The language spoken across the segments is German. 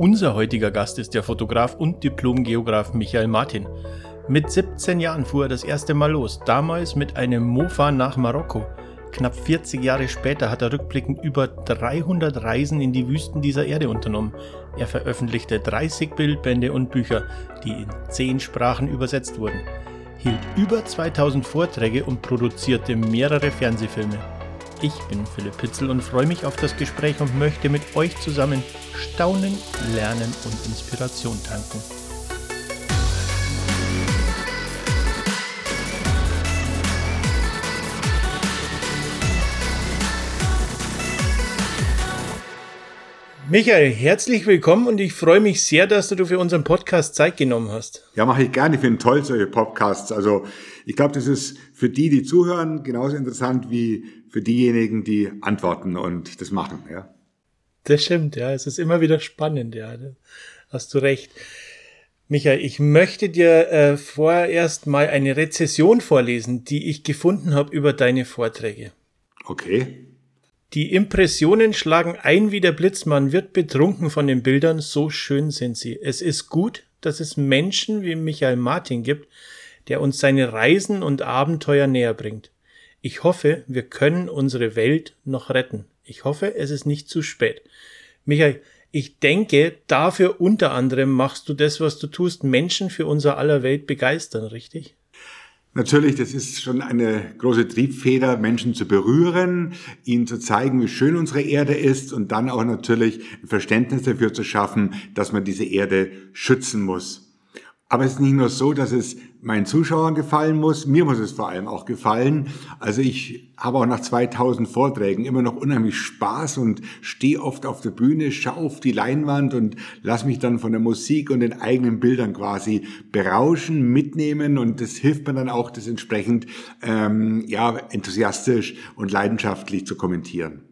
Unser heutiger Gast ist der Fotograf und Diplom-Geograf Michael Martin. Mit 17 Jahren fuhr er das erste Mal los, damals mit einem Mofa nach Marokko. Knapp 40 Jahre später hat er rückblickend über 300 Reisen in die Wüsten dieser Erde unternommen. Er veröffentlichte 30 Bildbände und Bücher, die in 10 Sprachen übersetzt wurden, hielt über 2000 Vorträge und produzierte mehrere Fernsehfilme. Ich bin Philipp Pitzel und freue mich auf das Gespräch und möchte mit euch zusammen staunen, lernen und Inspiration tanken. Michael, herzlich willkommen und ich freue mich sehr, dass du für unseren Podcast Zeit genommen hast. Ja, mache ich gerne. Ich finde toll solche Podcasts. Also ich glaube, das ist für die, die zuhören, genauso interessant wie für diejenigen, die antworten und das machen. Ja. Das stimmt, ja. Es ist immer wieder spannend, ja. Da hast du recht. Michael, ich möchte dir äh, vorerst mal eine Rezession vorlesen, die ich gefunden habe über deine Vorträge. Okay. Die Impressionen schlagen ein wie der Blitz, man wird betrunken von den Bildern, so schön sind sie. Es ist gut, dass es Menschen wie Michael Martin gibt, der uns seine Reisen und Abenteuer näher bringt. Ich hoffe, wir können unsere Welt noch retten. Ich hoffe, es ist nicht zu spät. Michael, ich denke, dafür unter anderem machst du das, was du tust, Menschen für unser aller Welt begeistern, richtig? Natürlich, das ist schon eine große Triebfeder, Menschen zu berühren, ihnen zu zeigen, wie schön unsere Erde ist und dann auch natürlich ein Verständnis dafür zu schaffen, dass man diese Erde schützen muss. Aber es ist nicht nur so, dass es meinen Zuschauern gefallen muss, mir muss es vor allem auch gefallen. Also ich habe auch nach 2000 Vorträgen immer noch unheimlich Spaß und stehe oft auf der Bühne, schaue auf die Leinwand und lass mich dann von der Musik und den eigenen Bildern quasi berauschen, mitnehmen und das hilft mir dann auch, das entsprechend ähm, ja enthusiastisch und leidenschaftlich zu kommentieren.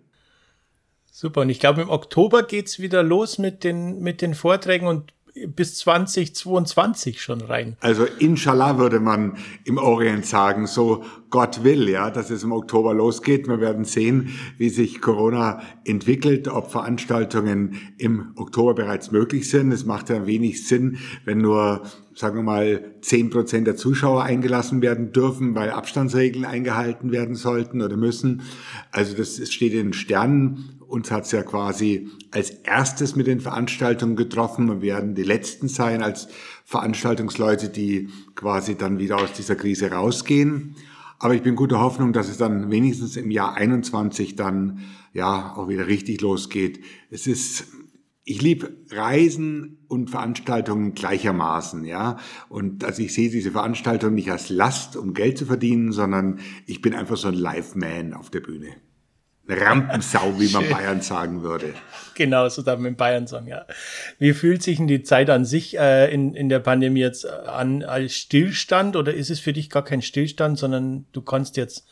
Super. Und ich glaube, im Oktober geht's wieder los mit den, mit den Vorträgen und bis 2022 schon rein. Also inshallah würde man im Orient sagen, so Gott will, ja, dass es im Oktober losgeht. Wir werden sehen, wie sich Corona entwickelt, ob Veranstaltungen im Oktober bereits möglich sind. Es macht ja wenig Sinn, wenn nur sagen wir mal, zehn Prozent der Zuschauer eingelassen werden dürfen, weil Abstandsregeln eingehalten werden sollten oder müssen. Also das steht in Sternen uns hat's ja quasi als erstes mit den Veranstaltungen getroffen und werden die letzten sein als Veranstaltungsleute, die quasi dann wieder aus dieser Krise rausgehen. Aber ich bin guter Hoffnung, dass es dann wenigstens im Jahr 21 dann ja auch wieder richtig losgeht. Es ist ich liebe Reisen und Veranstaltungen gleichermaßen, ja. Und also ich sehe diese Veranstaltung nicht als Last, um Geld zu verdienen, sondern ich bin einfach so ein Live-Man auf der Bühne. Rampensau, wie man Bayern sagen würde. Genau, so darf man in Bayern sagen, ja. Wie fühlt sich denn die Zeit an sich äh, in, in der Pandemie jetzt an als Stillstand oder ist es für dich gar kein Stillstand, sondern du kannst jetzt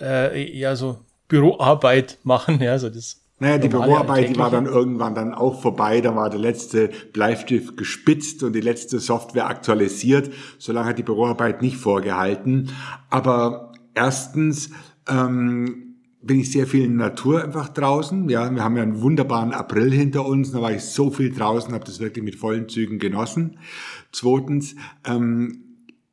äh, ja so Büroarbeit machen, ja, so das naja, die Büroarbeit, die war dann irgendwann dann auch vorbei. Da war der letzte Bleistift gespitzt und die letzte Software aktualisiert. Solange hat die Büroarbeit nicht vorgehalten. Aber erstens ähm, bin ich sehr viel in der Natur einfach draußen. Ja, wir haben ja einen wunderbaren April hinter uns. Da war ich so viel draußen, habe das wirklich mit vollen Zügen genossen. Zweitens ähm,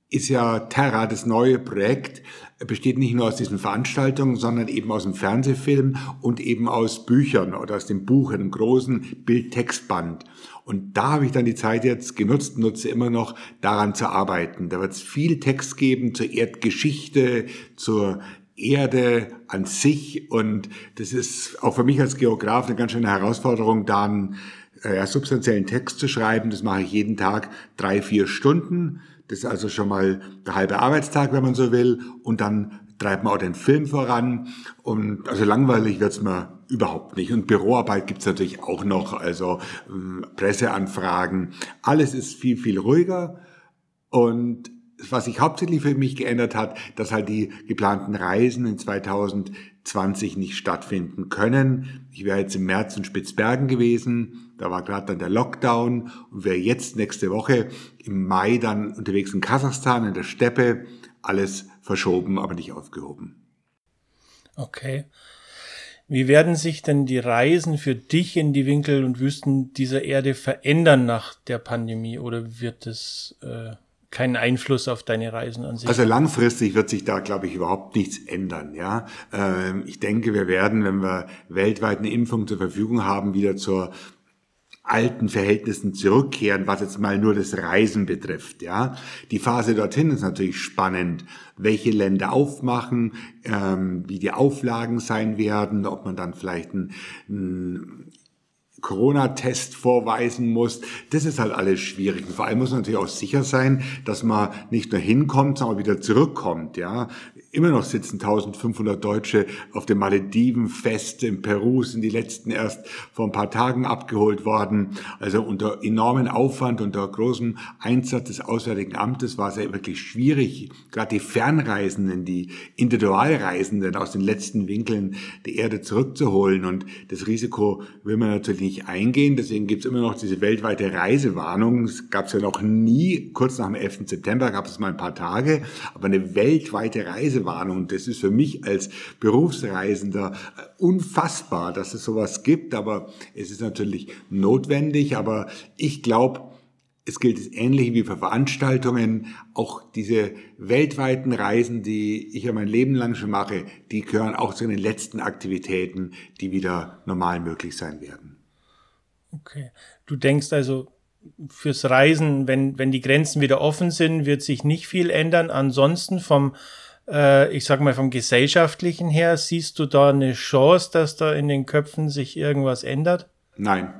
ist ja Terra, das neue Projekt, besteht nicht nur aus diesen Veranstaltungen, sondern eben aus dem Fernsehfilm und eben aus Büchern oder aus dem Buch, einem großen Bildtextband. Und da habe ich dann die Zeit jetzt genutzt, nutze immer noch daran zu arbeiten. Da wird es viel Text geben zur Erdgeschichte, zur Erde an sich. Und das ist auch für mich als Geograf eine ganz schöne Herausforderung, da einen äh, substanziellen Text zu schreiben. Das mache ich jeden Tag drei, vier Stunden. Das ist also schon mal der halbe Arbeitstag, wenn man so will. Und dann treibt man auch den Film voran. Und also langweilig wird's mir überhaupt nicht. Und Büroarbeit gibt's natürlich auch noch, also ähm, Presseanfragen. Alles ist viel, viel ruhiger. Und was sich hauptsächlich für mich geändert hat, dass halt die geplanten Reisen in 2020 nicht stattfinden können. Ich wäre jetzt im März in Spitzbergen gewesen, da war gerade dann der Lockdown und wäre jetzt nächste Woche im Mai dann unterwegs in Kasachstan in der Steppe. Alles verschoben, aber nicht aufgehoben. Okay. Wie werden sich denn die Reisen für dich in die Winkel und Wüsten dieser Erde verändern nach der Pandemie oder wird es äh, keinen Einfluss auf deine Reisen an sich? Also langfristig wird sich da, glaube ich, überhaupt nichts ändern. Ja, ähm, ich denke, wir werden, wenn wir weltweit eine Impfung zur Verfügung haben, wieder zur alten Verhältnissen zurückkehren, was jetzt mal nur das Reisen betrifft. Ja, die Phase dorthin ist natürlich spannend, welche Länder aufmachen, ähm, wie die Auflagen sein werden, ob man dann vielleicht ein, ein Corona-Test vorweisen muss. Das ist halt alles schwierig. Und vor allem muss man natürlich auch sicher sein, dass man nicht nur hinkommt, sondern auch wieder zurückkommt. Ja, Immer noch sitzen 1500 Deutsche auf dem Maledivenfest in Peru, sind die letzten erst vor ein paar Tagen abgeholt worden. Also unter enormen Aufwand, unter großem Einsatz des Auswärtigen Amtes war es ja wirklich schwierig, gerade die Fernreisenden, die Individualreisenden aus den letzten Winkeln der Erde zurückzuholen. Und das Risiko will man natürlich nicht eingehen. Deswegen gibt es immer noch diese weltweite Reisewarnung. Es gab es ja noch nie, kurz nach dem 11. September gab es mal ein paar Tage, aber eine weltweite Reisewarnung Reisewarnung. Das ist für mich als Berufsreisender äh, unfassbar, dass es sowas gibt, aber es ist natürlich notwendig. Aber ich glaube, es gilt es ähnlich wie für Veranstaltungen. Auch diese weltweiten Reisen, die ich ja mein Leben lang schon mache, die gehören auch zu den letzten Aktivitäten, die wieder normal möglich sein werden. Okay. Du denkst also, fürs Reisen, wenn, wenn die Grenzen wieder offen sind, wird sich nicht viel ändern. Ansonsten vom äh, ich sag mal vom gesellschaftlichen her, siehst du da eine Chance, dass da in den Köpfen sich irgendwas ändert? Nein.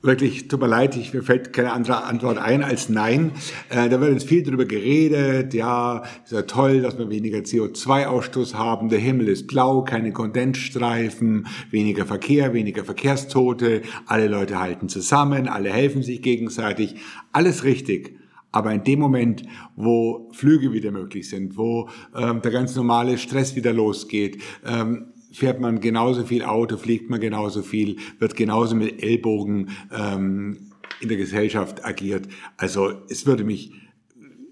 Wirklich, tut mir leid, ich, mir fällt keine andere Antwort ein als nein. Äh, da wird jetzt viel drüber geredet, ja, ist ja toll, dass wir weniger CO2-Ausstoß haben, der Himmel ist blau, keine Kondensstreifen, weniger Verkehr, weniger Verkehrstote, alle Leute halten zusammen, alle helfen sich gegenseitig, alles richtig. Aber in dem Moment, wo Flüge wieder möglich sind, wo ähm, der ganz normale Stress wieder losgeht, ähm, fährt man genauso viel Auto, fliegt man genauso viel, wird genauso mit Ellbogen ähm, in der Gesellschaft agiert. Also es würde mich,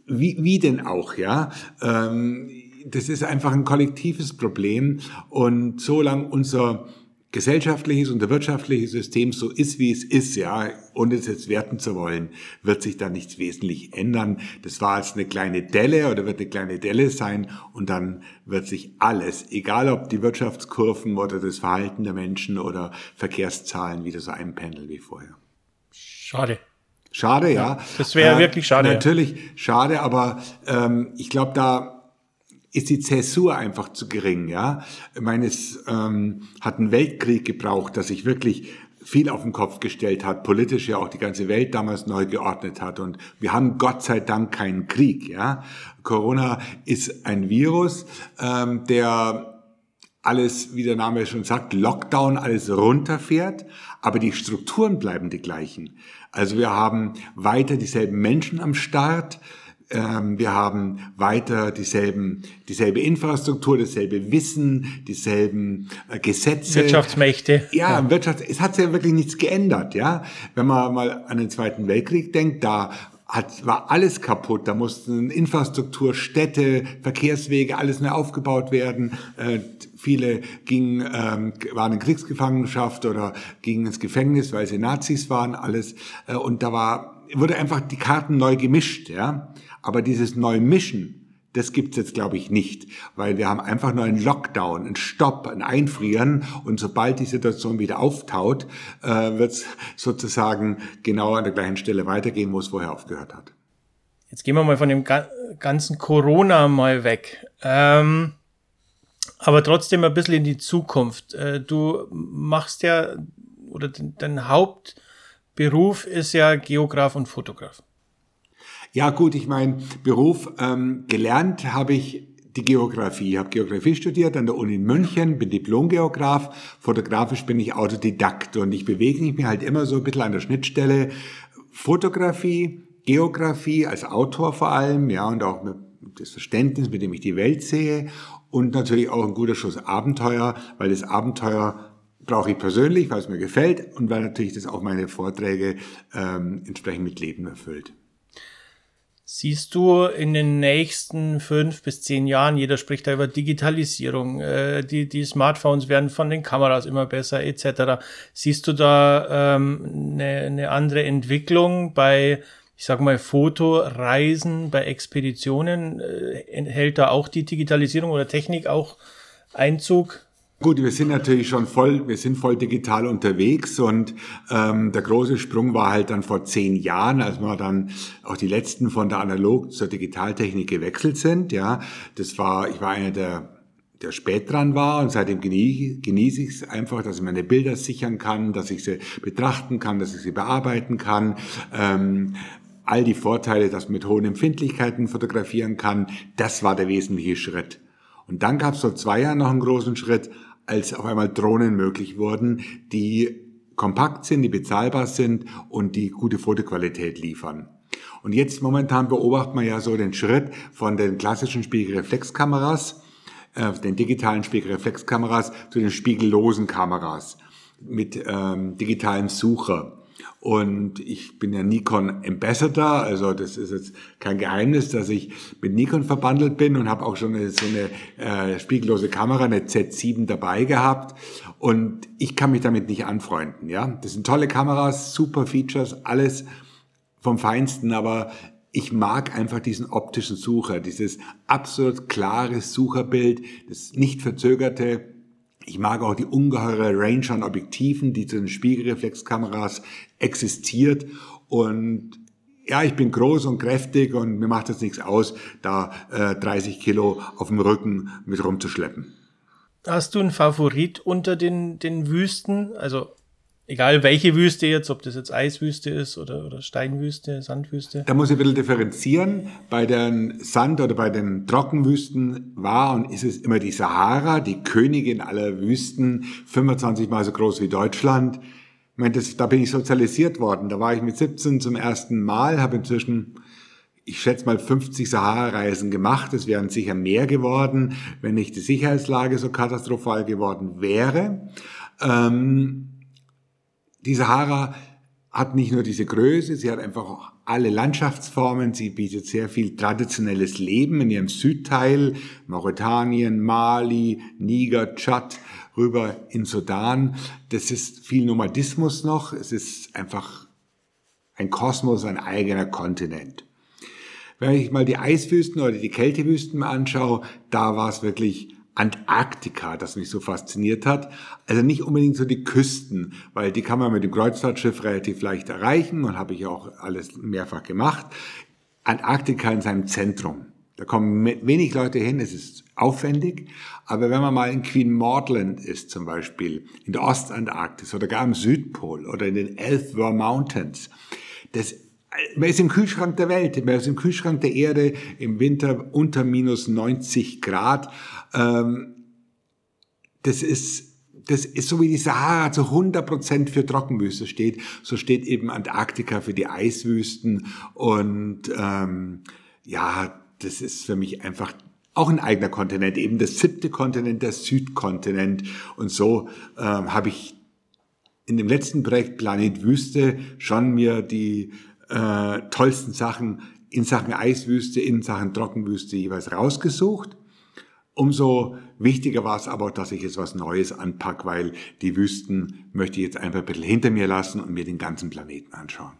wie, wie denn auch, ja? Ähm, das ist einfach ein kollektives Problem und solange unser gesellschaftliches und der wirtschaftliche System so ist, wie es ist, ja, ohne es jetzt werten zu wollen, wird sich da nichts wesentlich ändern. Das war jetzt eine kleine Delle oder wird eine kleine Delle sein und dann wird sich alles, egal ob die Wirtschaftskurven oder das Verhalten der Menschen oder Verkehrszahlen wieder so einpendeln wie vorher. Schade. Schade, ja. ja. Das wäre äh, wirklich schade. Natürlich schade, aber ähm, ich glaube, da ist die Zäsur einfach zu gering. Ja, ich meine, es ähm, hat einen Weltkrieg gebraucht, dass sich wirklich viel auf den Kopf gestellt hat, politisch ja auch die ganze Welt damals neu geordnet hat. Und wir haben Gott sei Dank keinen Krieg. Ja, Corona ist ein Virus, ähm, der alles, wie der Name schon sagt, Lockdown, alles runterfährt, aber die Strukturen bleiben die gleichen. Also wir haben weiter dieselben Menschen am Start, wir haben weiter dieselben, dieselbe Infrastruktur, dasselbe Wissen, dieselben äh, Gesetze. Wirtschaftsmächte. Ja, ja. Wirtschaft, es hat sich ja wirklich nichts geändert, ja. Wenn man mal an den Zweiten Weltkrieg denkt, da hat, war alles kaputt. Da mussten Infrastruktur, Städte, Verkehrswege, alles neu aufgebaut werden. Äh, viele gingen, ähm, waren in Kriegsgefangenschaft oder gingen ins Gefängnis, weil sie Nazis waren, alles. Äh, und da war, wurde einfach die Karten neu gemischt, ja. Aber dieses Neumischen, das gibt's jetzt, glaube ich, nicht, weil wir haben einfach nur einen Lockdown, einen Stopp, ein Einfrieren und sobald die Situation wieder auftaut, äh, wird's sozusagen genau an der gleichen Stelle weitergehen, wo es vorher aufgehört hat. Jetzt gehen wir mal von dem ganzen Corona mal weg. Ähm, aber trotzdem ein bisschen in die Zukunft. Äh, du machst ja, oder dein Hauptberuf ist ja Geograf und Fotograf. Ja gut, ich meine, Beruf ähm, gelernt habe ich die Geografie. Ich habe Geografie studiert an der Uni in München, bin Diplomgeograf. Fotografisch bin ich Autodidakt und ich bewege mich halt immer so ein bisschen an der Schnittstelle Fotografie, Geografie als Autor vor allem, ja, und auch das Verständnis, mit dem ich die Welt sehe und natürlich auch ein guter Schuss Abenteuer, weil das Abenteuer brauche ich persönlich, weil es mir gefällt und weil natürlich das auch meine Vorträge ähm, entsprechend mit Leben erfüllt. Siehst du in den nächsten fünf bis zehn Jahren, jeder spricht da über Digitalisierung, äh, die, die Smartphones werden von den Kameras immer besser etc. Siehst du da ähm, eine, eine andere Entwicklung bei, ich sag mal, Fotoreisen, bei Expeditionen? Äh, hält da auch die Digitalisierung oder Technik auch Einzug? Gut, wir sind natürlich schon voll, wir sind voll digital unterwegs und ähm, der große Sprung war halt dann vor zehn Jahren, als wir dann auch die letzten von der Analog zur Digitaltechnik gewechselt sind. Ja, das war, ich war einer der der spät dran war und seitdem genieße ich es einfach, dass ich meine Bilder sichern kann, dass ich sie betrachten kann, dass ich sie bearbeiten kann. Ähm, all die Vorteile, dass man mit hohen Empfindlichkeiten fotografieren kann, das war der wesentliche Schritt. Und dann gab es vor zwei Jahren noch einen großen Schritt, als auf einmal Drohnen möglich wurden, die kompakt sind, die bezahlbar sind und die gute Fotoqualität liefern. Und jetzt momentan beobachtet man ja so den Schritt von den klassischen Spiegelreflexkameras, äh, den digitalen Spiegelreflexkameras zu den spiegellosen Kameras mit ähm, digitalem Sucher. Und ich bin ja Nikon Ambassador, also das ist jetzt kein Geheimnis, dass ich mit Nikon verbandelt bin und habe auch schon eine, so eine äh, spiegellose Kamera, eine Z7 dabei gehabt. Und ich kann mich damit nicht anfreunden. Ja, das sind tolle Kameras, super Features, alles vom Feinsten, aber ich mag einfach diesen optischen Sucher, dieses absolut klare Sucherbild, das nicht verzögerte, ich mag auch die ungeheure Range an Objektiven, die zu den Spiegelreflexkameras existiert. Und ja, ich bin groß und kräftig und mir macht es nichts aus, da äh, 30 Kilo auf dem Rücken mit rumzuschleppen. Hast du einen Favorit unter den, den Wüsten? Also Egal welche Wüste jetzt, ob das jetzt Eiswüste ist oder, oder Steinwüste, Sandwüste. Da muss ich ein bisschen differenzieren. Bei den Sand- oder bei den Trockenwüsten war und ist es immer die Sahara, die Königin aller Wüsten, 25 mal so groß wie Deutschland. Ich meine, das, da bin ich sozialisiert worden. Da war ich mit 17 zum ersten Mal, habe inzwischen ich schätze mal 50 Sahara-Reisen gemacht. Es wären sicher mehr geworden, wenn nicht die Sicherheitslage so katastrophal geworden wäre. Ähm, die Sahara hat nicht nur diese Größe, sie hat einfach auch alle Landschaftsformen. Sie bietet sehr viel traditionelles Leben in ihrem Südteil, Mauretanien, Mali, Niger, Tschad, rüber in Sudan. Das ist viel Nomadismus noch. Es ist einfach ein Kosmos, ein eigener Kontinent. Wenn ich mal die Eiswüsten oder die Kältewüsten anschaue, da war es wirklich Antarktika, das mich so fasziniert hat. Also nicht unbedingt so die Küsten, weil die kann man mit dem Kreuzfahrtschiff relativ leicht erreichen und habe ich auch alles mehrfach gemacht. Antarktika in seinem Zentrum. Da kommen wenig Leute hin, es ist aufwendig, aber wenn man mal in Queen Maudland ist zum Beispiel, in der Ostantarktis oder gar im Südpol oder in den Elfwer Mountains, das man ist im Kühlschrank der Welt, man ist im Kühlschrank der Erde? Im Winter unter minus 90 Grad. Ähm, das ist das ist so wie die Sahara zu 100% für Trockenwüste steht, so steht eben Antarktika für die Eiswüsten. Und ähm, ja, das ist für mich einfach auch ein eigener Kontinent, eben das siebte Kontinent, der Südkontinent. Und so ähm, habe ich in dem letzten Projekt Planet Wüste schon mir die äh, tollsten Sachen in Sachen Eiswüste, in Sachen Trockenwüste jeweils rausgesucht. Umso wichtiger war es aber, dass ich jetzt was Neues anpacke, weil die Wüsten möchte ich jetzt einfach ein bisschen hinter mir lassen und mir den ganzen Planeten anschauen.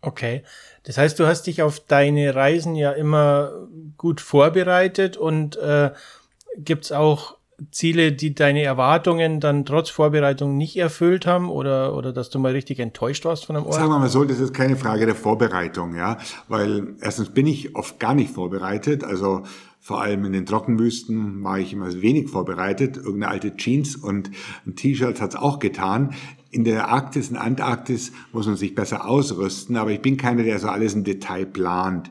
Okay, das heißt, du hast dich auf deine Reisen ja immer gut vorbereitet und äh, gibt auch Ziele, die deine Erwartungen dann trotz Vorbereitung nicht erfüllt haben oder, oder dass du mal richtig enttäuscht warst von einem Ort? Sagen wir mal so, das ist keine Frage der Vorbereitung, ja, weil erstens bin ich oft gar nicht vorbereitet, also vor allem in den Trockenwüsten war ich immer wenig vorbereitet. Irgendeine alte Jeans und ein T-Shirt hat's auch getan. In der Arktis, in Antarktis muss man sich besser ausrüsten, aber ich bin keiner, der so alles im Detail plant.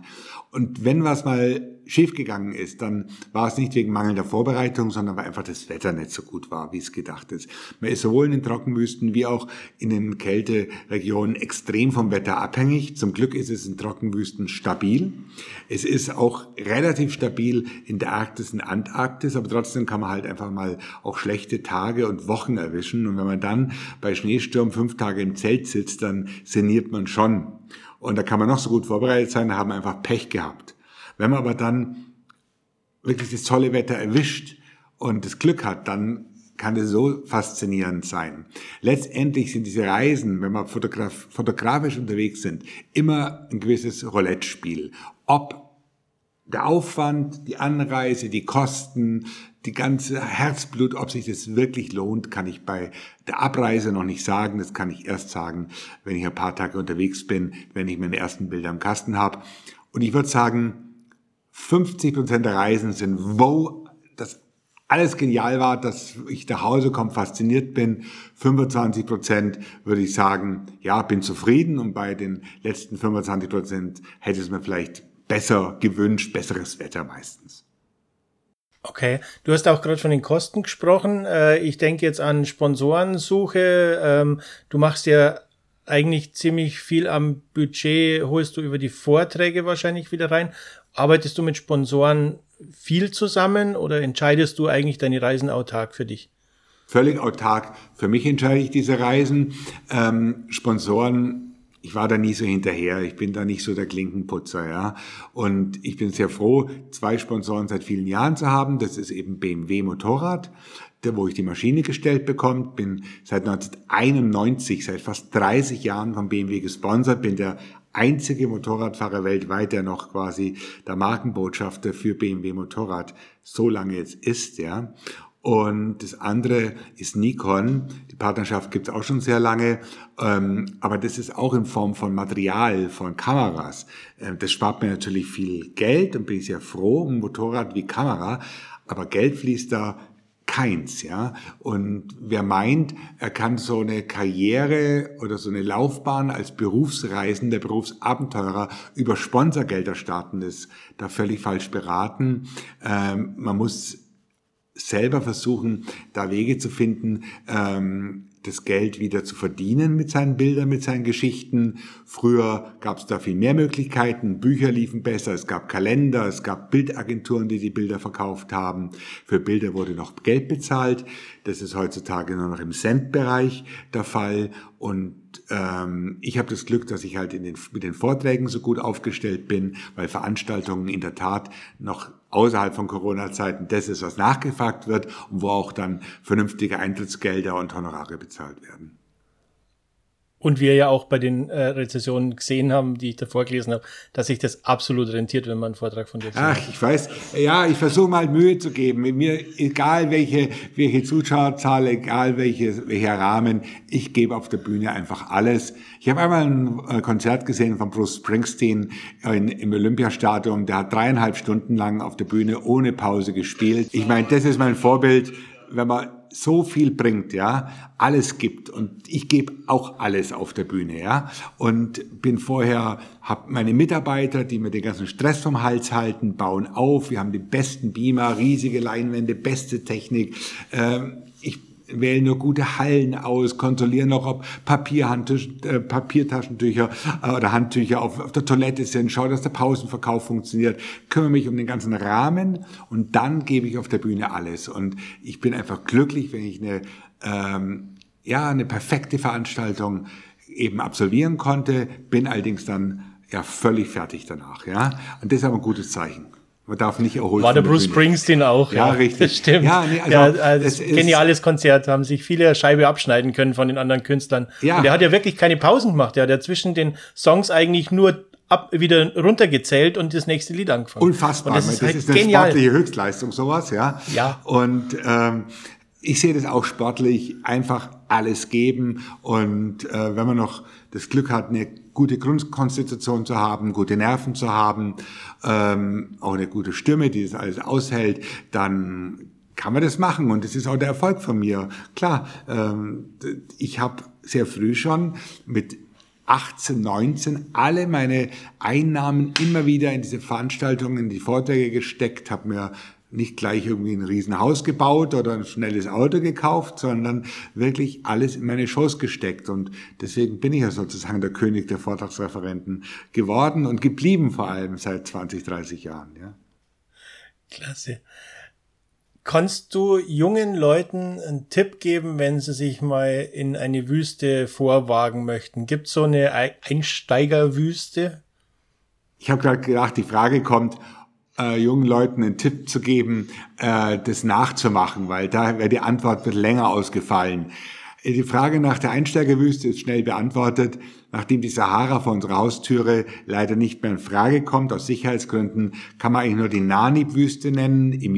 Und wenn was mal schiefgegangen ist, dann war es nicht wegen mangelnder Vorbereitung, sondern weil einfach das Wetter nicht so gut war, wie es gedacht ist. Man ist sowohl in den Trockenwüsten wie auch in den Kälteregionen extrem vom Wetter abhängig. Zum Glück ist es in Trockenwüsten stabil. Es ist auch relativ stabil in der Arktis und Antarktis, aber trotzdem kann man halt einfach mal auch schlechte Tage und Wochen erwischen. Und wenn man dann bei Schneesturm fünf Tage im Zelt sitzt, dann sinniert man schon. Und da kann man noch so gut vorbereitet sein, haben einfach Pech gehabt. Wenn man aber dann wirklich das tolle Wetter erwischt und das Glück hat, dann kann es so faszinierend sein. Letztendlich sind diese Reisen, wenn wir fotograf fotografisch unterwegs sind, immer ein gewisses Roulette-Spiel. Ob der Aufwand, die Anreise, die Kosten, die ganze Herzblut, ob sich das wirklich lohnt, kann ich bei der Abreise noch nicht sagen. Das kann ich erst sagen, wenn ich ein paar Tage unterwegs bin, wenn ich meine ersten Bilder im Kasten habe. Und ich würde sagen, 50 Prozent der Reisen sind, wo das alles genial war, dass ich nach Hause komme, fasziniert bin. 25 Prozent würde ich sagen, ja, bin zufrieden. Und bei den letzten 25 Prozent hätte es mir vielleicht besser gewünscht, besseres Wetter meistens. Okay, du hast auch gerade von den Kosten gesprochen. Äh, ich denke jetzt an Sponsorensuche. Ähm, du machst ja eigentlich ziemlich viel am Budget, holst du über die Vorträge wahrscheinlich wieder rein. Arbeitest du mit Sponsoren viel zusammen oder entscheidest du eigentlich deine Reisen autark für dich? Völlig autark. Für mich entscheide ich diese Reisen. Ähm, Sponsoren ich war da nie so hinterher. Ich bin da nicht so der Klinkenputzer, ja. Und ich bin sehr froh, zwei Sponsoren seit vielen Jahren zu haben. Das ist eben BMW Motorrad, wo ich die Maschine gestellt bekomme. Bin seit 1991, seit fast 30 Jahren von BMW gesponsert. Bin der einzige Motorradfahrer weltweit, der noch quasi der Markenbotschafter für BMW Motorrad so lange jetzt ist, ja. Und das andere ist Nikon. Die Partnerschaft gibt es auch schon sehr lange. Ähm, aber das ist auch in Form von Material, von Kameras. Ähm, das spart mir natürlich viel Geld und bin ich sehr froh um Motorrad wie Kamera. Aber Geld fließt da keins, ja. Und wer meint, er kann so eine Karriere oder so eine Laufbahn als Berufsreisender, Berufsabenteurer über Sponsorgelder starten, ist da völlig falsch beraten. Ähm, man muss selber versuchen, da Wege zu finden, ähm, das Geld wieder zu verdienen mit seinen Bildern, mit seinen Geschichten. Früher gab es da viel mehr Möglichkeiten, Bücher liefen besser, es gab Kalender, es gab Bildagenturen, die die Bilder verkauft haben. Für Bilder wurde noch Geld bezahlt. Das ist heutzutage nur noch im Cent-Bereich der Fall. Und ähm, ich habe das Glück, dass ich halt in den, mit den Vorträgen so gut aufgestellt bin, weil Veranstaltungen in der Tat noch außerhalb von Corona-Zeiten das ist, was nachgefragt wird und wo auch dann vernünftige Eintrittsgelder und Honorare bezahlt werden. Und wir ja auch bei den äh, Rezessionen gesehen haben, die ich davor gelesen habe, dass sich das absolut rentiert, wenn man einen Vortrag von dir Ach, ich weiß. Ja, ich versuche mal Mühe zu geben. Mit mir, egal welche, welche Zuschauerzahl, egal welche, welcher Rahmen, ich gebe auf der Bühne einfach alles. Ich habe einmal ein äh, Konzert gesehen von Bruce Springsteen in, im Olympiastadion. Der hat dreieinhalb Stunden lang auf der Bühne ohne Pause gespielt. Ich meine, das ist mein Vorbild wenn man so viel bringt, ja, alles gibt. Und ich gebe auch alles auf der Bühne, ja, und bin vorher, habe meine Mitarbeiter, die mir den ganzen Stress vom Hals halten, bauen auf, wir haben die besten Beamer, riesige Leinwände, beste Technik, ähm, wählen nur gute Hallen aus, kontrollieren noch, ob äh, Papiertaschentücher äh, oder Handtücher auf, auf der Toilette sind, schau, dass der Pausenverkauf funktioniert, kümmere mich um den ganzen Rahmen und dann gebe ich auf der Bühne alles. Und ich bin einfach glücklich, wenn ich eine, ähm, ja, eine perfekte Veranstaltung eben absolvieren konnte, bin allerdings dann ja völlig fertig danach, ja. Und das ist aber ein gutes Zeichen. Man darf nicht erholen. War der Bruce Springsteen auch. Ja, ja, richtig. Das stimmt. Ja, nee, also, ja, also geniales Konzert, haben sich viele Scheibe abschneiden können von den anderen Künstlern. Ja. Und der hat ja wirklich keine Pausen gemacht. Der hat ja zwischen den Songs eigentlich nur ab, wieder runtergezählt und das nächste Lied angefangen. Unfassbar. Und das, ist, das halt ist eine genial. sportliche Höchstleistung, sowas, ja. Ja. Und ähm, ich sehe das auch sportlich, einfach alles geben. Und äh, wenn man noch das Glück hat, eine gute Grundkonstitution zu haben, gute Nerven zu haben, ähm, auch eine gute Stimme, die das alles aushält, dann kann man das machen und das ist auch der Erfolg von mir. Klar, ähm, ich habe sehr früh schon mit 18, 19 alle meine Einnahmen immer wieder in diese Veranstaltungen, in die Vorträge gesteckt, habe mir nicht gleich irgendwie ein Riesenhaus gebaut oder ein schnelles Auto gekauft, sondern wirklich alles in meine Shows gesteckt. Und deswegen bin ich ja sozusagen der König der Vortragsreferenten geworden und geblieben vor allem seit 20, 30 Jahren. Ja. Klasse. Kannst du jungen Leuten einen Tipp geben, wenn sie sich mal in eine Wüste vorwagen möchten? Gibt es so eine Einsteigerwüste? Ich habe gerade gedacht, die Frage kommt, äh, jungen Leuten einen Tipp zu geben, äh, das nachzumachen, weil da wäre die Antwort wird länger ausgefallen. Die Frage nach der Einsteigerwüste ist schnell beantwortet. Nachdem die Sahara vor unserer Haustüre leider nicht mehr in Frage kommt, aus Sicherheitsgründen, kann man eigentlich nur die Nanib-Wüste nennen, im,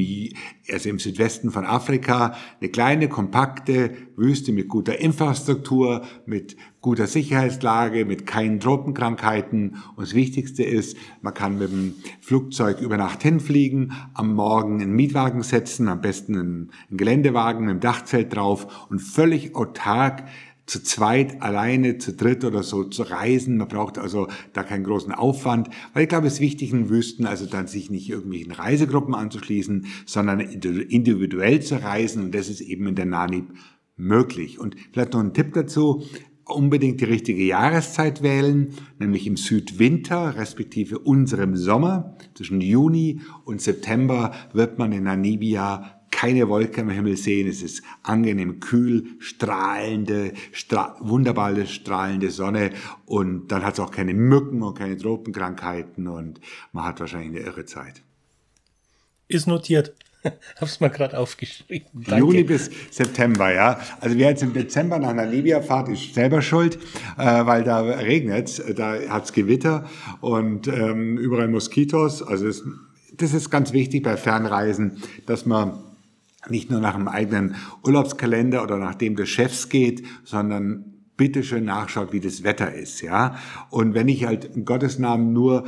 also im Südwesten von Afrika. Eine kleine, kompakte Wüste mit guter Infrastruktur, mit guter Sicherheitslage, mit keinen Tropenkrankheiten. Und das Wichtigste ist, man kann mit dem Flugzeug über Nacht hinfliegen, am Morgen einen Mietwagen setzen, am besten einen, Geländewagen mit dem Dachzelt drauf und völlig autark zu zweit, alleine, zu dritt oder so zu reisen. Man braucht also da keinen großen Aufwand, weil ich glaube, es ist wichtig in Wüsten, also dann sich nicht irgendwelchen Reisegruppen anzuschließen, sondern individuell zu reisen und das ist eben in der Nanib möglich. Und vielleicht noch ein Tipp dazu, unbedingt die richtige Jahreszeit wählen, nämlich im Südwinter, respektive unserem Sommer. Zwischen Juni und September wird man in Namibia keine Wolke am Himmel sehen. Es ist angenehm kühl, strahlende, stra wunderbare strahlende Sonne und dann hat es auch keine Mücken und keine Tropenkrankheiten und man hat wahrscheinlich eine irre Zeit. Ist notiert. Hab's mal gerade aufgeschrieben. Danke. Juni bis September, ja. Also wer jetzt im Dezember nach Namibia fahrt, ist selber schuld, äh, weil da regnet, da hat's Gewitter und ähm, überall Moskitos. Also das, das ist ganz wichtig bei Fernreisen, dass man nicht nur nach dem eigenen Urlaubskalender oder nach dem des Chefs geht, sondern bitte schön nachschaut, wie das Wetter ist, ja. Und wenn ich halt in Gottes Namen nur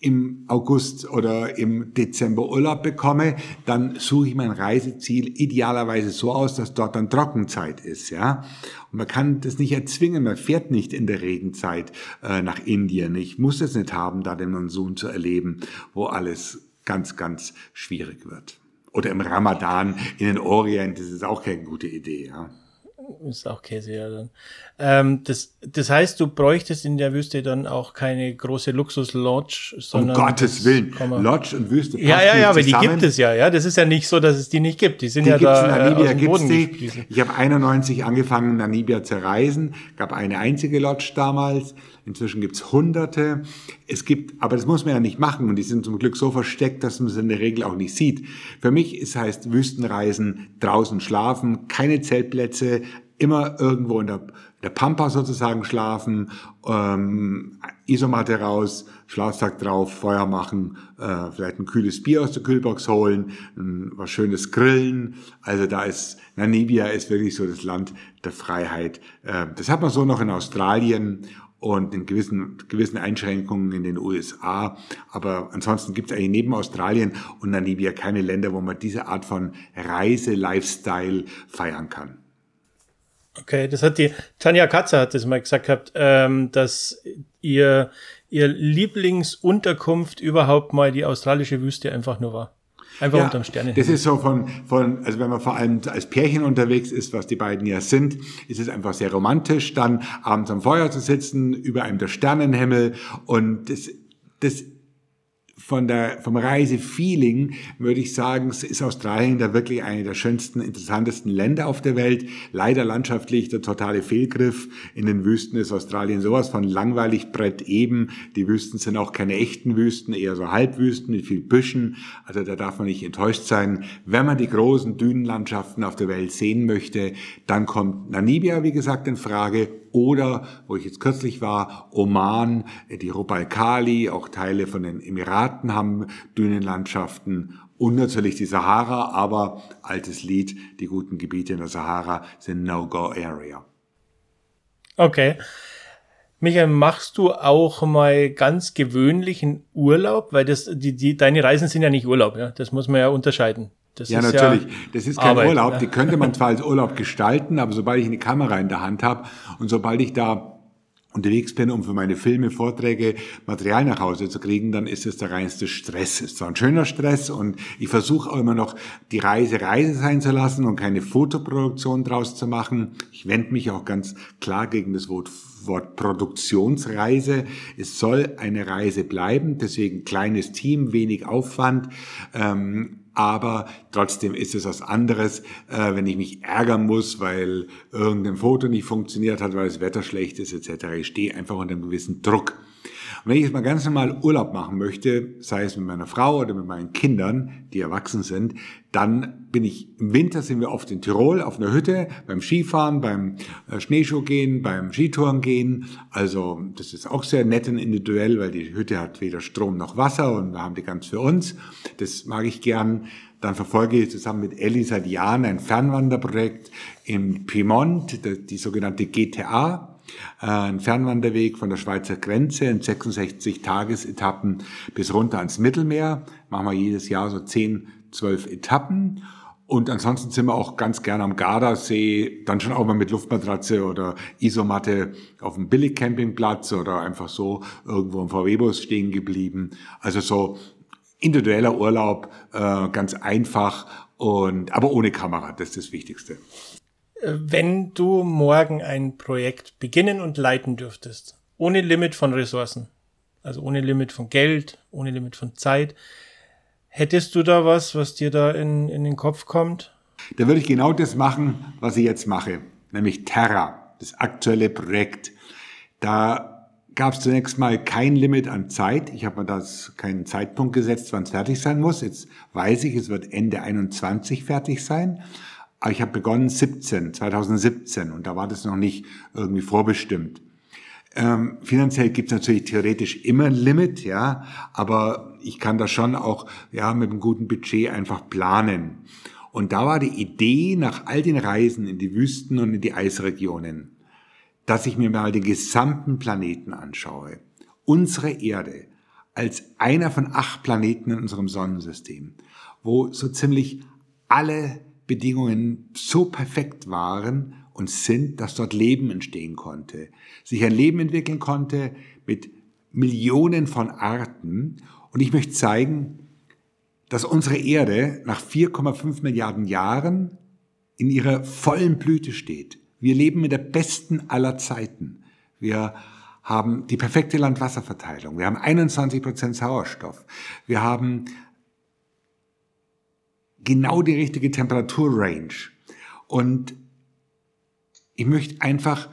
im August oder im Dezember Urlaub bekomme, dann suche ich mein Reiseziel idealerweise so aus, dass dort dann Trockenzeit ist, ja. Und man kann das nicht erzwingen, man fährt nicht in der Regenzeit äh, nach Indien. Ich muss es nicht haben, da den Monsun zu erleben, wo alles ganz, ganz schwierig wird. Oder im Ramadan in den Orient, das ist auch keine gute Idee, ja. Ist auch Käse, ja. Dann. Ähm, das, das heißt, du bräuchtest in der Wüste dann auch keine große Luxus-Lodge, sondern. Um Gottes Willen. Lodge und Wüste. Ja, ja, ja, aber die gibt es ja, ja. Das ist ja nicht so, dass es die nicht gibt. Die sind die ja da. In Namibia äh, gibt's die. Ich habe 91 angefangen, Namibia zu reisen. Gab eine einzige Lodge damals. Inzwischen gibt's hunderte. Es gibt, aber das muss man ja nicht machen und die sind zum Glück so versteckt, dass man sie in der Regel auch nicht sieht. Für mich ist heißt Wüstenreisen draußen schlafen, keine Zeltplätze, immer irgendwo in der, der Pampa sozusagen schlafen, ähm, Isomatte raus, Schlafsack drauf, Feuer machen, äh, vielleicht ein kühles Bier aus der Kühlbox holen, ein, was schönes Grillen. Also da ist Namibia ist wirklich so das Land der Freiheit. Äh, das hat man so noch in Australien und in gewissen, gewissen Einschränkungen in den USA. Aber ansonsten gibt es eigentlich neben Australien und Namibia keine Länder, wo man diese Art von Reise-Lifestyle feiern kann. Okay, das hat die Tanja Katzer hat das mal gesagt gehabt, ähm, dass ihr ihr Lieblingsunterkunft überhaupt mal die australische Wüste einfach nur war. Einfach ja, unterm Sterne. Das ist so von, von, also wenn man vor allem als Pärchen unterwegs ist, was die beiden ja sind, ist es einfach sehr romantisch, dann abends am Feuer zu sitzen, über einem der Sternenhimmel und das, das von der, vom Reisefeeling würde ich sagen, ist Australien da wirklich eine der schönsten, interessantesten Länder auf der Welt. Leider landschaftlich der totale Fehlgriff. In den Wüsten ist Australien sowas von langweilig, brett eben. Die Wüsten sind auch keine echten Wüsten, eher so Halbwüsten mit viel Büschen. Also da darf man nicht enttäuscht sein. Wenn man die großen Dünenlandschaften auf der Welt sehen möchte, dann kommt Namibia, wie gesagt, in Frage oder, wo ich jetzt kürzlich war, Oman, die Rubalkali, auch Teile von den Emiraten haben Dünenlandschaften und natürlich die Sahara, aber altes Lied, die guten Gebiete in der Sahara sind No-Go-Area. Okay. Michael, machst du auch mal ganz gewöhnlichen Urlaub? Weil das, die, die, deine Reisen sind ja nicht Urlaub, ja. Das muss man ja unterscheiden. Das ja, natürlich. Ja das ist kein Arbeit, Urlaub. Ja. Die könnte man zwar als Urlaub gestalten, aber sobald ich eine Kamera in der Hand habe und sobald ich da unterwegs bin, um für meine Filme, Vorträge Material nach Hause zu kriegen, dann ist es der reinste Stress. Ist zwar ein schöner Stress und ich versuche auch immer noch die Reise Reise sein zu lassen und keine Fotoproduktion draus zu machen. Ich wende mich auch ganz klar gegen das Wort, Wort Produktionsreise. Es soll eine Reise bleiben, deswegen kleines Team, wenig Aufwand. Ähm, aber trotzdem ist es was anderes, äh, wenn ich mich ärgern muss, weil irgendein Foto nicht funktioniert hat, weil das Wetter schlecht ist etc. Ich stehe einfach unter einem gewissen Druck. Und wenn ich jetzt mal ganz normal Urlaub machen möchte, sei es mit meiner Frau oder mit meinen Kindern, die erwachsen sind, dann bin ich, im Winter sind wir oft in Tirol auf einer Hütte, beim Skifahren, beim äh, Schneeschuhgehen, beim Skitouren gehen. Also das ist auch sehr nett und individuell, weil die Hütte hat weder Strom noch Wasser und wir haben die ganz für uns. Das mag ich gern. Dann verfolge ich zusammen mit Elli seit Jahren ein Fernwanderprojekt im Piemont, die sogenannte GTA. Äh, ein Fernwanderweg von der Schweizer Grenze in 66 Tagesetappen bis runter ans Mittelmeer. Machen wir jedes Jahr so 10, 12 Etappen. Und ansonsten sind wir auch ganz gerne am Gardasee, dann schon auch mal mit Luftmatratze oder Isomatte auf dem Billigcampingplatz oder einfach so irgendwo im VW-Bus stehen geblieben. Also so individueller Urlaub, äh, ganz einfach und aber ohne Kamera, das ist das Wichtigste. Wenn du morgen ein Projekt beginnen und leiten dürftest, ohne Limit von Ressourcen, also ohne Limit von Geld, ohne Limit von Zeit, hättest du da was, was dir da in, in den Kopf kommt? Da würde ich genau das machen, was ich jetzt mache, nämlich Terra, das aktuelle Projekt. Da gab es zunächst mal kein Limit an Zeit. Ich habe mir das keinen Zeitpunkt gesetzt, wann es fertig sein muss. Jetzt weiß ich, es wird Ende 21 fertig sein. Aber ich habe begonnen 17, 2017 und da war das noch nicht irgendwie vorbestimmt. Ähm, finanziell gibt es natürlich theoretisch immer ein Limit, ja, aber ich kann das schon auch ja mit einem guten Budget einfach planen. Und da war die Idee nach all den Reisen in die Wüsten und in die Eisregionen, dass ich mir mal den gesamten Planeten anschaue. Unsere Erde als einer von acht Planeten in unserem Sonnensystem, wo so ziemlich alle Bedingungen so perfekt waren und sind, dass dort Leben entstehen konnte, sich ein Leben entwickeln konnte mit Millionen von Arten. Und ich möchte zeigen, dass unsere Erde nach 4,5 Milliarden Jahren in ihrer vollen Blüte steht. Wir leben in der besten aller Zeiten. Wir haben die perfekte Landwasserverteilung. Wir haben 21 Prozent Sauerstoff. Wir haben genau die richtige Temperaturrange. Und ich möchte einfach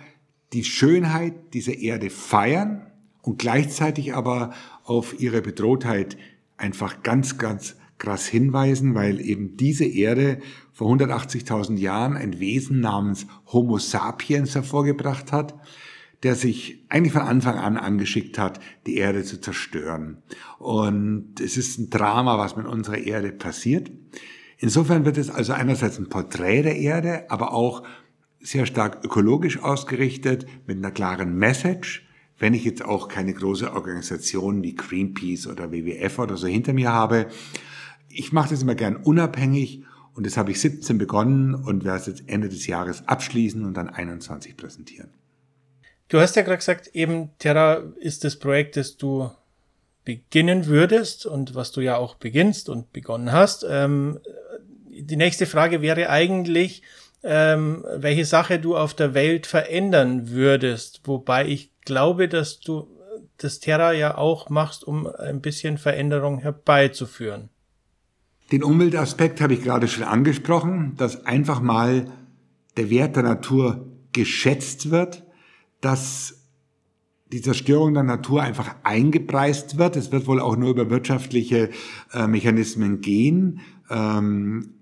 die Schönheit dieser Erde feiern und gleichzeitig aber auf ihre Bedrohtheit einfach ganz, ganz krass hinweisen, weil eben diese Erde vor 180.000 Jahren ein Wesen namens Homo sapiens hervorgebracht hat, der sich eigentlich von Anfang an angeschickt hat, die Erde zu zerstören. Und es ist ein Drama, was mit unserer Erde passiert. Insofern wird es also einerseits ein Porträt der Erde, aber auch sehr stark ökologisch ausgerichtet mit einer klaren Message. Wenn ich jetzt auch keine große Organisation wie Greenpeace oder WWF oder so hinter mir habe, ich mache das immer gern unabhängig und das habe ich 17 begonnen und werde es jetzt Ende des Jahres abschließen und dann 21 präsentieren. Du hast ja gerade gesagt, eben Terra ist das Projekt, das du beginnen würdest und was du ja auch beginnst und begonnen hast. Ähm, die nächste Frage wäre eigentlich, ähm, welche Sache du auf der Welt verändern würdest. Wobei ich glaube, dass du das Terra ja auch machst, um ein bisschen Veränderung herbeizuführen. Den Umweltaspekt habe ich gerade schon angesprochen, dass einfach mal der Wert der Natur geschätzt wird, dass die Zerstörung der Natur einfach eingepreist wird. Es wird wohl auch nur über wirtschaftliche äh, Mechanismen gehen, ähm,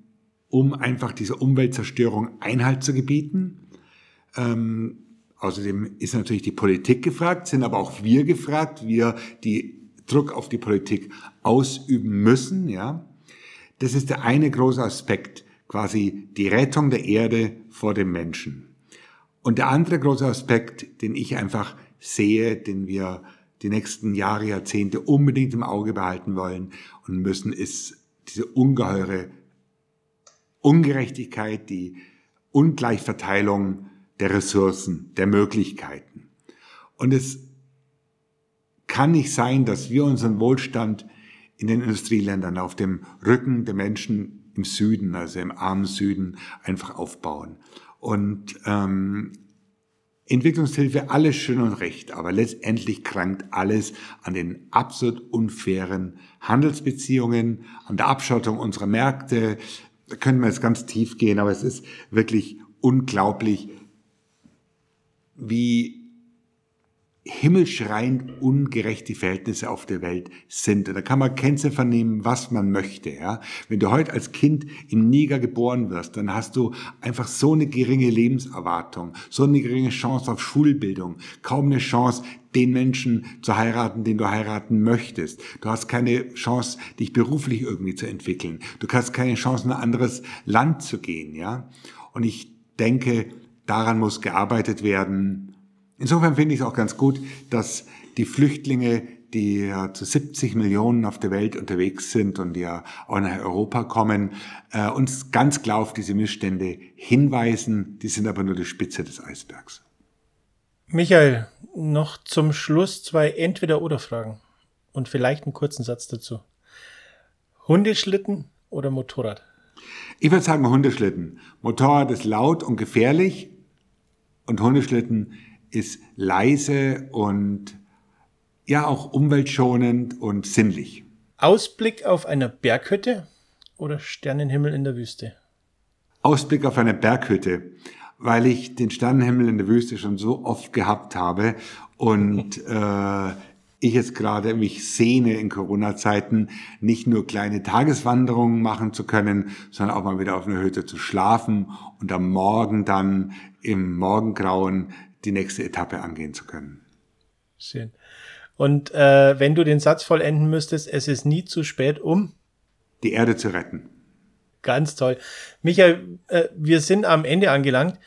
um einfach dieser Umweltzerstörung Einhalt zu gebieten. Ähm, außerdem ist natürlich die Politik gefragt, sind aber auch wir gefragt, wir, die Druck auf die Politik ausüben müssen. Ja, das ist der eine große Aspekt, quasi die Rettung der Erde vor dem Menschen. Und der andere große Aspekt, den ich einfach sehe, den wir die nächsten Jahre, Jahrzehnte unbedingt im Auge behalten wollen und müssen, ist diese ungeheure Ungerechtigkeit, die Ungleichverteilung der Ressourcen, der Möglichkeiten. Und es kann nicht sein, dass wir unseren Wohlstand in den Industrieländern auf dem Rücken der Menschen im Süden, also im armen Süden, einfach aufbauen. Und ähm, Entwicklungshilfe, alles schön und recht, aber letztendlich krankt alles an den absolut unfairen Handelsbeziehungen, an der Abschottung unserer Märkte. Da können wir jetzt ganz tief gehen, aber es ist wirklich unglaublich, wie himmelschreiend ungerecht die Verhältnisse auf der Welt sind. Und da kann man Kennziffern nehmen, was man möchte. Ja? Wenn du heute als Kind im Niger geboren wirst, dann hast du einfach so eine geringe Lebenserwartung, so eine geringe Chance auf Schulbildung, kaum eine Chance, den Menschen zu heiraten, den du heiraten möchtest. Du hast keine Chance, dich beruflich irgendwie zu entwickeln. Du hast keine Chance, in ein anderes Land zu gehen. Ja? Und ich denke, daran muss gearbeitet werden, Insofern finde ich es auch ganz gut, dass die Flüchtlinge, die ja zu 70 Millionen auf der Welt unterwegs sind und ja auch nach Europa kommen, äh, uns ganz klar auf diese Missstände hinweisen. Die sind aber nur die Spitze des Eisbergs. Michael, noch zum Schluss zwei Entweder-Oder-Fragen und vielleicht einen kurzen Satz dazu. Hundeschlitten oder Motorrad? Ich würde sagen Hundeschlitten. Motorrad ist laut und gefährlich und Hundeschlitten ist leise und ja auch umweltschonend und sinnlich. Ausblick auf einer Berghütte oder Sternenhimmel in der Wüste? Ausblick auf eine Berghütte, weil ich den Sternenhimmel in der Wüste schon so oft gehabt habe und äh, ich jetzt gerade mich sehne in Corona-Zeiten, nicht nur kleine Tageswanderungen machen zu können, sondern auch mal wieder auf einer Hütte zu schlafen und am Morgen dann im Morgengrauen die nächste Etappe angehen zu können. Schön. Und äh, wenn du den Satz vollenden müsstest, es ist nie zu spät, um die Erde zu retten. Ganz toll. Michael, äh, wir sind am Ende angelangt.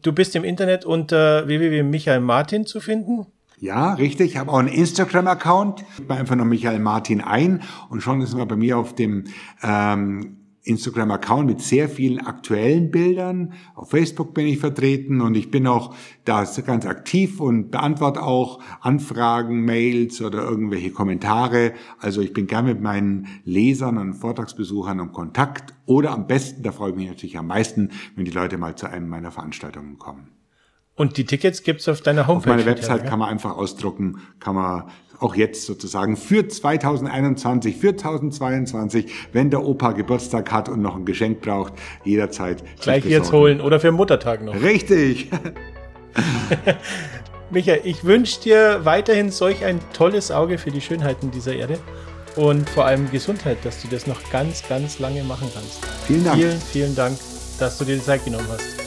Du bist im Internet unter www.michaelmartin zu finden. Ja, richtig. Ich habe auch einen Instagram-Account. Ich einfach nur Michael Martin ein und schon ist man bei mir auf dem ähm, Instagram-Account mit sehr vielen aktuellen Bildern. Auf Facebook bin ich vertreten und ich bin auch da ganz aktiv und beantworte auch Anfragen, Mails oder irgendwelche Kommentare. Also ich bin gerne mit meinen Lesern und Vortragsbesuchern im Kontakt oder am besten, da freue ich mich natürlich am meisten, wenn die Leute mal zu einem meiner Veranstaltungen kommen. Und die Tickets gibt's auf deiner Homepage? Auf meiner Website kann man einfach ausdrucken, kann man auch jetzt sozusagen für 2021, für 2022, wenn der Opa Geburtstag hat und noch ein Geschenk braucht, jederzeit. Gleich jetzt holen oder für Muttertag noch. Richtig. Micha, ich wünsche dir weiterhin solch ein tolles Auge für die Schönheiten dieser Erde und vor allem Gesundheit, dass du das noch ganz, ganz lange machen kannst. Vielen Dank. Vielen, vielen Dank, dass du dir die Zeit genommen hast.